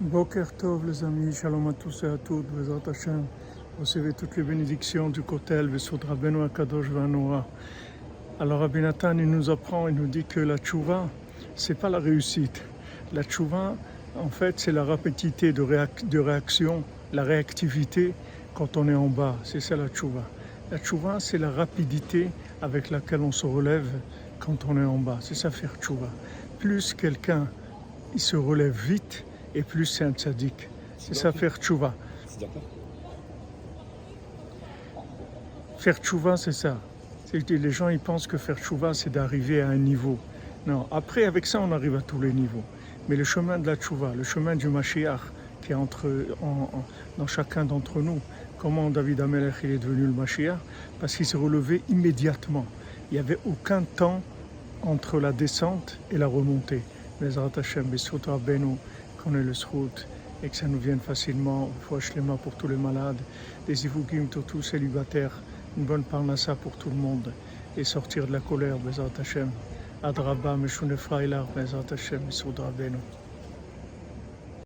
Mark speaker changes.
Speaker 1: Boker Tov les amis, Shalom à tous et à toutes, Bezat Hashem. Recevez toutes les bénédictions du Kotel, Vesod Rabbeinu Akadosh Vanoa. Alors Rabbi Nathan, il nous apprend, il nous dit que la tchouva, c'est pas la réussite. La tchouva, en fait, c'est la rapidité de, réac- de réaction, la réactivité quand on est en bas. C'est ça la tchouva. La tchouva, c'est la rapidité avec laquelle on se relève quand on est en bas. C'est ça faire tchouva. Plus quelqu'un se relève vite et plus c'est un tzaddik. C'est ça faire tchouva. Faire tchouva, c'est ça. Les gens ils pensent que faire tchouva, c'est d'arriver à un niveau. Non, après, avec ça, on arrive à tous les niveaux. Mais le chemin de la tchouva, le chemin du Mashiach, qui est entre, en- en- dans chacun d'entre nous, comment David Amelech il est devenu le Mashiach? Parce qu'il s'est relevé immédiatement. Il n'y avait aucun temps entre la descente et la remontée. Bezrat Hashem, qu'on ait le srout et que ça nous vienne facilement. Foi Shlema pour tous les malades, des Ivougim pour tous célibataires, une bonne parnassa pour tout le monde et sortir de la colère, Bezrat Hashem? Adraba, Meshune Frailar, Bezrat Hashem, Bessout Rabbeinu.